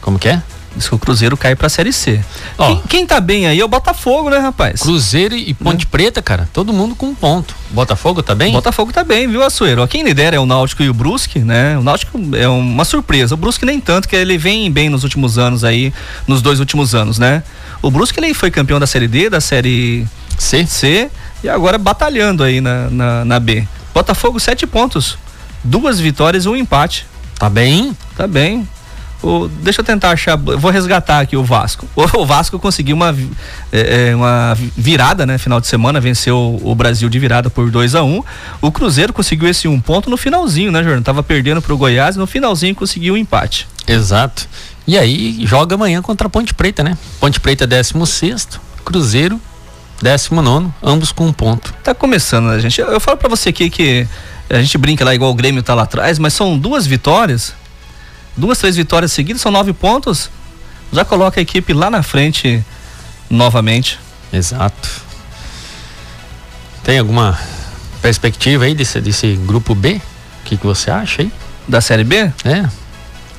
Como que é? Diz que o Cruzeiro cai pra Série C. Ó, quem, quem tá bem aí é o Botafogo, né, rapaz? Cruzeiro e Ponte né? Preta, cara, todo mundo com um ponto. Botafogo tá bem? Botafogo tá bem, viu, Açoeiro? Quem lidera é o Náutico e o Brusque, né? O Náutico é uma surpresa. O Brusque nem tanto, que ele vem bem nos últimos anos aí, nos dois últimos anos, né? O Brusque ele foi campeão da Série D, da Série C. C e agora batalhando aí na, na, na B. Botafogo, sete pontos. Duas vitórias e um empate. Tá bem? Tá bem. O, deixa eu tentar achar, vou resgatar aqui o Vasco. O, o Vasco conseguiu uma, é, é uma virada, né? Final de semana, venceu o, Brasil de virada por 2 a 1 um. O Cruzeiro conseguiu esse um ponto no finalzinho, né, Jornal? Tava perdendo pro Goiás, no finalzinho conseguiu o um empate. Exato. E aí joga amanhã contra a Ponte Preta, né? Ponte Preta 16 Cruzeiro 19, ambos com um ponto. Tá começando, né, gente? Eu, eu falo para você aqui que a gente brinca lá igual o Grêmio tá lá atrás, mas são duas vitórias, duas, três vitórias seguidas, são nove pontos. Já coloca a equipe lá na frente novamente. Exato. Tem alguma perspectiva aí desse, desse grupo B? O que, que você acha aí? Da Série B? É.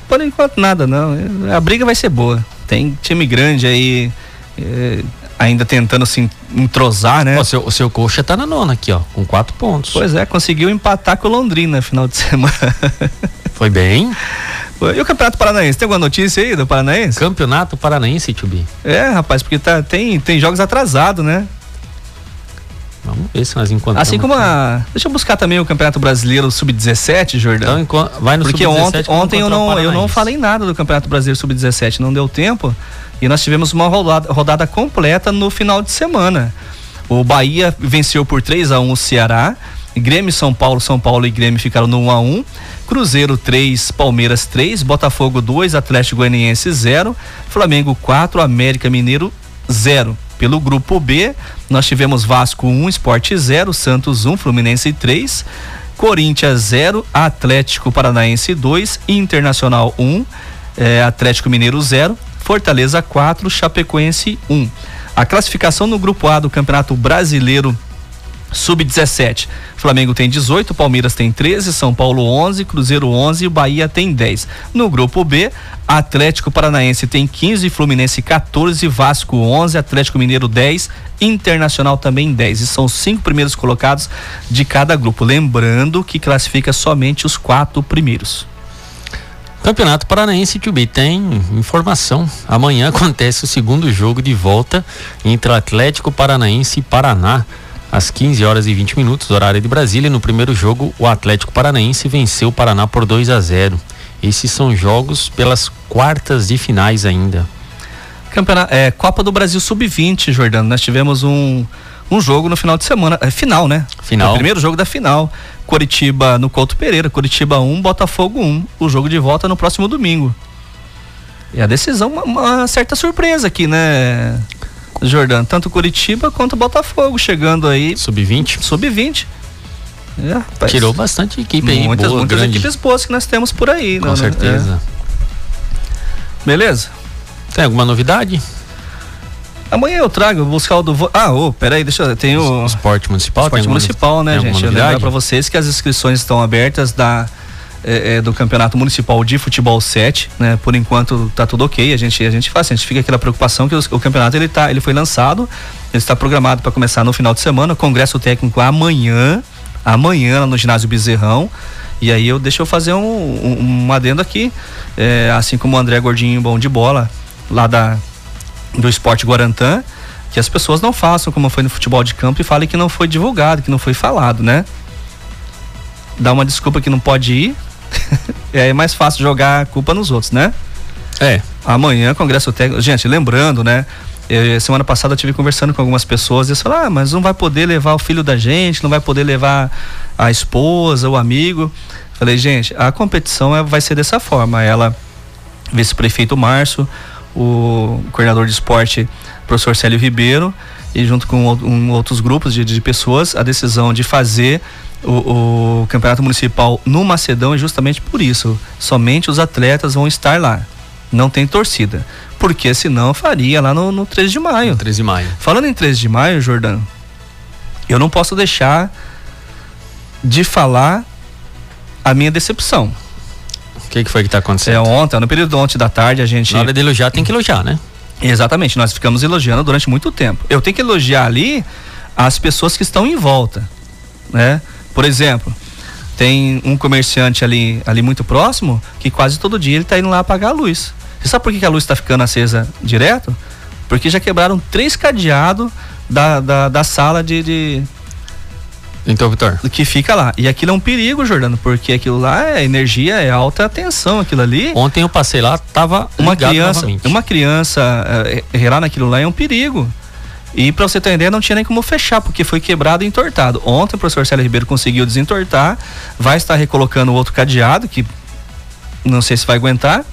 Por enquanto nada, não. A briga vai ser boa. Tem time grande aí. É, ainda tentando se entrosar, né? O seu, o seu coxa tá na nona aqui, ó, com quatro pontos. Pois é, conseguiu empatar com o Londrina final de semana. Foi bem. E o Campeonato Paranaense? Tem alguma notícia aí do Paranaense? Campeonato Paranaense, Tubi. É, rapaz, porque tá, tem, tem jogos atrasados, né? Vamos ver se nós encontramos. Assim como a. Deixa eu buscar também o Campeonato Brasileiro Sub-17, Jordão. Então, vai no Porque ontem, Sub-17 ontem eu, não, eu não falei nada do Campeonato Brasileiro Sub-17, não deu tempo. E nós tivemos uma rodada, rodada completa no final de semana. O Bahia venceu por 3 a 1 o Ceará. Grêmio São Paulo, São Paulo e Grêmio ficaram no 1 a 1. Cruzeiro 3, Palmeiras 3, Botafogo 2, Atlético Goianiense 0, Flamengo 4, América Mineiro 0. Pelo grupo B, nós tivemos Vasco 1, Sport 0, Santos 1, Fluminense 3, Corinthians 0, Atlético Paranaense 2, Internacional 1, eh, Atlético Mineiro 0, Fortaleza 4, Chapecoense 1. A classificação no grupo A do Campeonato Brasileiro Sub-17. Flamengo tem 18, Palmeiras tem 13, São Paulo 11, Cruzeiro 11 e Bahia tem 10. No grupo B, Atlético Paranaense tem 15, Fluminense 14, Vasco 11, Atlético Mineiro 10, Internacional também 10. E são cinco primeiros colocados de cada grupo. Lembrando que classifica somente os quatro primeiros. Campeonato Paranaense Tubi tem informação. Amanhã acontece o segundo jogo de volta entre Atlético Paranaense e Paraná. Às 15 horas e 20 minutos, horário de Brasília. No primeiro jogo, o Atlético Paranaense venceu o Paraná por 2 a 0. Esses são jogos pelas quartas de finais ainda. Campeonato, é, Copa do Brasil Sub-20, Jordano. Nós tivemos um, um jogo no final de semana. É final, né? Final. O primeiro jogo da final. Coritiba no Couto Pereira. Curitiba 1, Botafogo 1. O jogo de volta no próximo domingo. E a decisão, uma, uma certa surpresa aqui, né, Jordano? Tanto Curitiba quanto Botafogo chegando aí. Sub-20. Sub-20. É, rapaz. Tirou bastante equipe aí. muitas, boa, muitas grande. equipes boas que nós temos por aí. Com né, né? certeza. É. Beleza? Tem alguma novidade? Amanhã eu trago, vou buscar o do. vo- Ah, ô, peraí, deixa eu. Tem o. Esporte municipal? Esporte municipal, né, gente? Eu novidade? para vocês que as inscrições estão abertas da, eh, eh, do Campeonato Municipal de Futebol 7, né? Por enquanto tá tudo ok. A gente, a gente faz, a gente fica aquela preocupação que os- o, campeonato ele, tá, ele foi lançado, ele está programado para começar no final de semana, congresso técnico amanhã, amanhã lá no ginásio Bezerrão. E aí eu deixa eu fazer um, um, um adendo aqui, eh, assim como o André Gordinho bom de bola, lá da do Esporte Guarantã, que as pessoas não façam como foi no futebol de campo e falem que não foi divulgado, que não foi falado, né? Dá uma desculpa que não pode ir. é mais fácil jogar a culpa nos outros, né? É. Amanhã, Congresso Técnico. Gente, lembrando, né? eh, semana passada eu tive conversando com algumas pessoas e eles falaram, ah, mas não vai poder levar o filho da gente, não vai poder levar a esposa, o amigo. Falei, gente, a competição é- vai ser dessa forma. Ela, vice-prefeito Márcio, o coordenador de esporte, professor Célio Ribeiro, e junto com um, outros grupos de, de pessoas, a decisão de fazer o, o campeonato municipal no Macedão é justamente por isso. Somente os atletas vão estar lá. Não tem torcida. Porque senão faria lá no, no 13 de maio. 13 de maio. Falando em 13 de maio, Jordano, eu não posso deixar de falar a minha decepção. O que, que foi que tá É acontecendo? ontem, no período ontem da tarde, a gente. Na hora de elogiar, tem que elogiar, né? Exatamente, nós ficamos elogiando durante muito tempo. Eu tenho que elogiar ali as pessoas que estão em volta, né? Por exemplo, tem um comerciante ali, ali muito próximo que quase todo dia ele tá indo lá apagar a luz. Você sabe por que, que a luz está ficando acesa direto? Porque já quebraram três cadeados da, da, da sala de, de- Então, Vitor. que fica lá. E aquilo é um perigo, Jordano, porque aquilo lá é energia, é alta tensão, aquilo ali Ontem eu passei lá, tava uma criança, novamente. uma criança eh, errar naquilo lá é um perigo. E para você ter ideia, não tinha nem como fechar, porque foi quebrado e entortado. Ontem o professor Célio Ribeiro conseguiu desentortar, vai estar recolocando outro cadeado, que não sei se vai aguentar.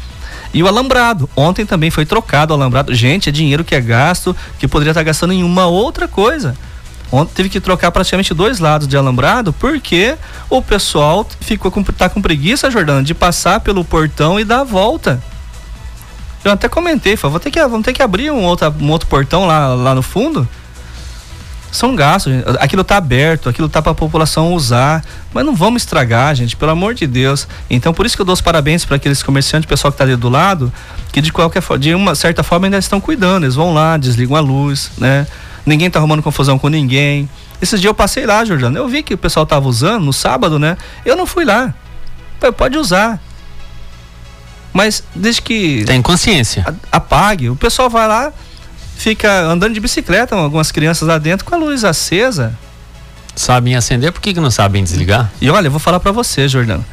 E o alambrado. Ontem também foi trocado o alambrado. Gente, é dinheiro que é gasto, que poderia estar gastando em uma outra coisa. Ontem teve que trocar praticamente dois lados de alambrado, porque o pessoal ficou com, tá com preguiça, Jordano, de passar pelo portão e dar a volta. Eu até comentei, falei, vou ter que, vamos ter que abrir um outro, um outro portão lá, lá no fundo. São gastos, aquilo tá aberto, aquilo tá para a população usar, mas não vamos estragar, gente, pelo amor de Deus. Então, por isso que eu dou os parabéns para aqueles comerciantes, pessoal que tá ali do lado, que de qualquer de uma certa forma ainda estão cuidando, eles vão lá, desligam a luz, né? Ninguém tá arrumando confusão com ninguém. Esses dias eu passei lá, Jordano, eu vi que o pessoal tava usando no sábado, né? Eu não fui lá. Pode usar. Mas desde que Tem consciência. apague. O pessoal vai lá, fica andando de bicicleta, algumas crianças lá dentro com a luz acesa. Sabem acender, por que, que não sabem desligar? E olha, eu vou falar para você, Jordano.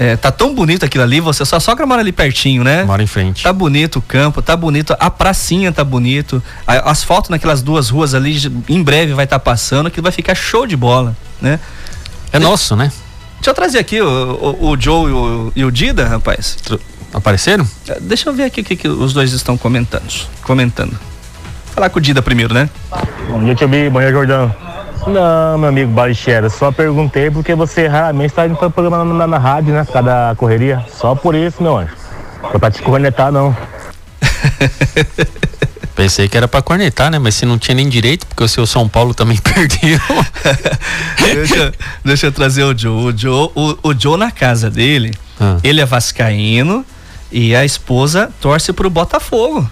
É, tá tão bonito aquilo ali, você só sogra mora ali pertinho, né? Mora em frente. Tá bonito o campo, tá bonito, a pracinha tá bonito, a, asfalto naquelas duas ruas ali em breve vai estar tá passando, que vai ficar show de bola, né? É nosso, né? Deixa eu trazer aqui o, o, o Joe e o, e o, Dida, rapaz. Apareceram? É, deixa eu ver aqui o que, que, os dois estão comentando. Comentando. Falar com o Dida primeiro, né? Bom dia, Tio B. Bom dia, Jordão. Não, meu amigo Balichera, só perguntei porque você raramente está indo para o programa na, na, na, rádio, né? Por causa da correria. Só por isso, meu anjo. Foi pra te cornetar, não. Pensei que era pra cornetar, né? Mas se não tinha nem direito, porque o seu São Paulo também perdeu. deixa, deixa, eu trazer o Joe. O Joe, o, o Joe na casa dele, ah. ele é vascaíno e a esposa torce pro Botafogo.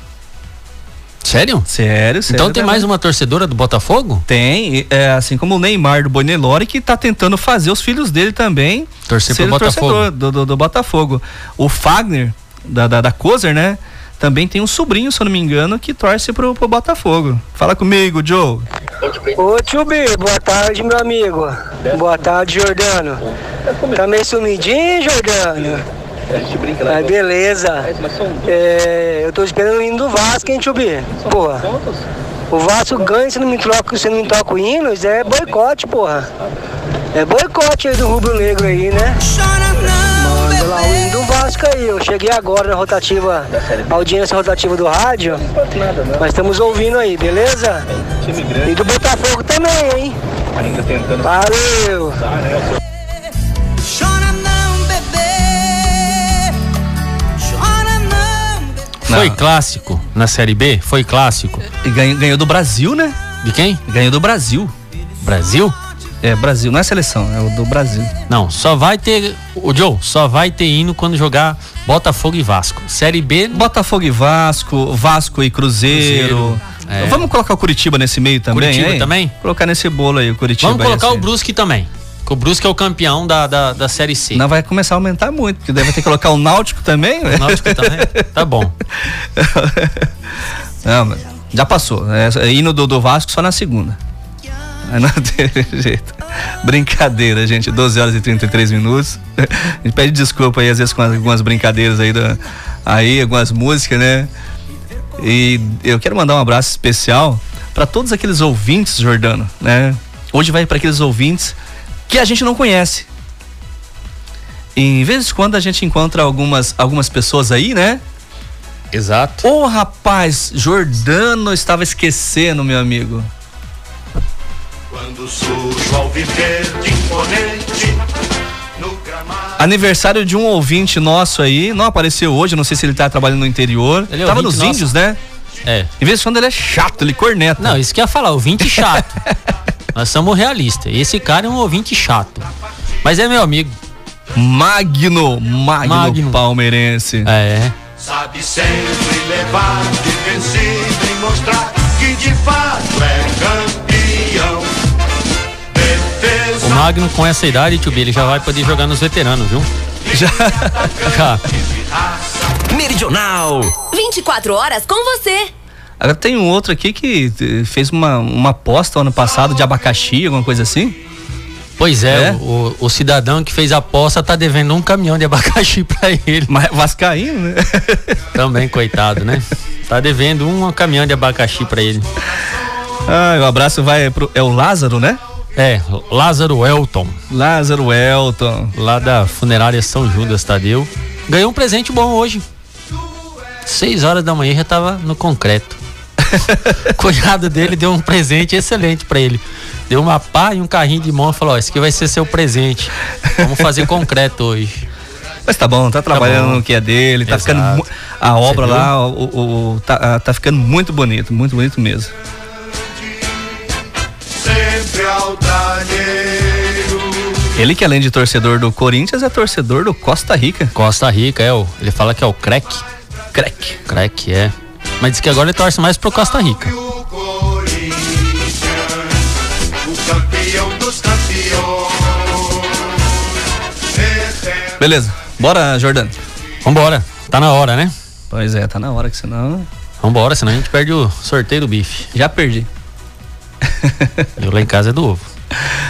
Sério? Sério, sério. Então tem mais uma torcedora do Botafogo? Tem, é, assim como o Neymar do Bonelore, que está tentando fazer os filhos dele também torcer pro Botafogo. Do, do, do, Botafogo. O Fagner, da, da, da Kozer, né? Também tem um sobrinho, se eu não me engano, que torce pro, pro Botafogo. Fala comigo, Joe. Ô tio B, boa tarde, meu amigo. Boa tarde, Jordano. Tá meio sumidinho, Jordano? A gente brinca lá. Ah, beleza. É, eu tô esperando o hino do Vasco, hein, Tchubi? Porra. O Vasco ganha se não me troca, se não me toca o hino, isso é boicote, porra. É boicote aí do Rubro Negro aí, né? Manda lá o hino do Vasco aí. Eu cheguei agora na rotativa, audiência rotativa do rádio. Mas estamos ouvindo aí, beleza? E do Botafogo também, hein? Valeu! Foi clássico na Série B? Foi clássico. E ganhou, ganhou do Brasil, né? De quem? Ganhou do Brasil. Brasil? É, Brasil, não é seleção, é o do Brasil. Não, só vai ter. O Joe, só vai ter hino quando jogar Botafogo e Vasco. Série B. Botafogo e Vasco, Vasco e Cruzeiro. Cruzeiro é. Vamos colocar o Curitiba nesse meio também? Curitiba hein? também? Colocar nesse bolo aí, o Curitiba. Vamos colocar o Brusque também. O Brusque é o campeão da, da, da Série C. Não vai começar a aumentar muito, porque deve ter que colocar o Náutico também. O Náutico também? Tá bom. Não, já passou. É, é hino do, do Vasco só na segunda. não tem jeito. Brincadeira, gente. 12 horas e 33 minutos. A gente pede desculpa aí, às vezes, com algumas brincadeiras aí, da, aí algumas músicas, né? E eu quero mandar um abraço especial para todos aqueles ouvintes, Jordano, né? Hoje vai para aqueles ouvintes que a gente não conhece. E, em vez de quando a gente encontra algumas, algumas pessoas aí, né? Exato. Ô oh, rapaz, Jordano estava esquecendo, meu amigo. Quando sujo ao viver de imponente Aniversário de um ouvinte nosso aí, não apareceu hoje, não sei se ele tá trabalhando no interior. Ele é Tava nos nosso. índios, né? É. Em vez de quando ele é chato, ele corneta. Não, isso que ia falar, ouvinte chato. Nós somos realistas. Esse cara é um ouvinte chato. Mas é meu amigo. Magno, Magno, Magno. palmeirense. É. Sabe sempre levar defensivo e mostrar que de fato é campeão. Defesa. O Magno com essa idade, tio ele já vai poder jogar nos veteranos, viu? Já. já. Meridional. 24 horas com você. Agora tem um outro aqui que eh, fez uma, uma aposta ano passado de abacaxi, alguma coisa assim. Pois é, é? O, o, cidadão que fez a aposta tá devendo um caminhão de abacaxi para ele. Mas Vascaíno, né? Também, coitado, né? Tá devendo um caminhão de abacaxi para ele. Ah, o um abraço vai pro. É o Lázaro, né? É, Lázaro Elton. Lázaro Elton. Lá da funerária São Judas Tadeu. Ganhou um presente bom hoje. Seis horas da manhã já tava no concreto. O cunhado dele deu um presente excelente para ele. Deu uma pá e um carrinho de mão e falou: Ó, esse aqui vai ser seu presente. Vamos fazer concreto hoje. Mas tá bom, tá trabalhando tá bom. no que é dele, tá Exato. ficando. A obra lá, o, o, tá, tá ficando muito bonito, muito bonito mesmo. Ele que além de torcedor do Corinthians é torcedor do Costa Rica. Costa Rica, é o. Ele fala que é o crack. Crack. Crack, é. Mas diz que agora ele torce mais pro Costa Rica. Beleza. Bora, Jordano. Vambora. Tá na hora, né? Pois é, tá na hora que senão. Vambora, senão a gente perde o sorteio do bife. Já perdi. Eu lá em casa é do ovo.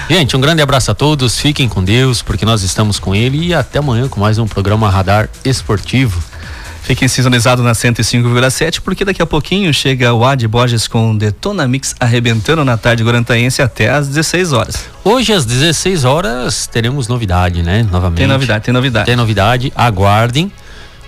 Gente, um grande abraço a todos, fiquem com Deus, porque nós estamos com ele e até amanhã com mais um programa Radar Esportivo. Fiquem sintonizados na 105,7, porque daqui a pouquinho chega o Ad Borges com Detona Mix arrebentando na tarde guarantaense até às 16 horas. Hoje às 16 horas teremos novidade, né? Novamente. Tem novidade, tem novidade. Tem novidade, aguardem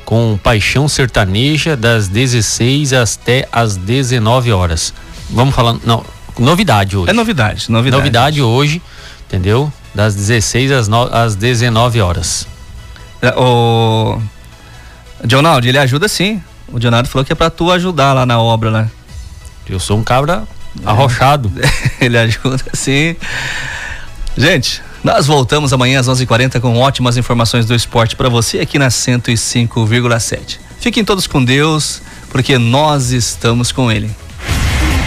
com Paixão Sertaneja das 16 até às 19 horas. Vamos falando, não, novidade hoje. É novidade, novidade. Novidade hoje, entendeu? Das 16 às, no, às 19 horas. É, o Dionaldo, ele ajuda sim. O Dionaldo falou que é pra tu ajudar lá na obra, né? Eu sou um cabra é. arrochado. ele ajuda sim. Gente, nós voltamos amanhã às 11:40 h 40 com ótimas informações do esporte para você aqui na 105,7. Fiquem todos com Deus, porque nós estamos com Ele.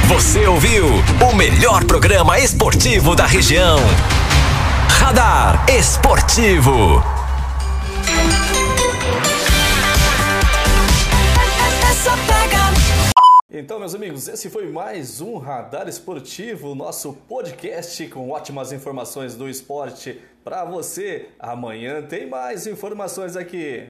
Você ouviu o melhor programa esportivo da região. Radar Esportivo. Então, meus amigos, esse foi mais um Radar Esportivo, nosso podcast com ótimas informações do esporte para você. Amanhã tem mais informações aqui.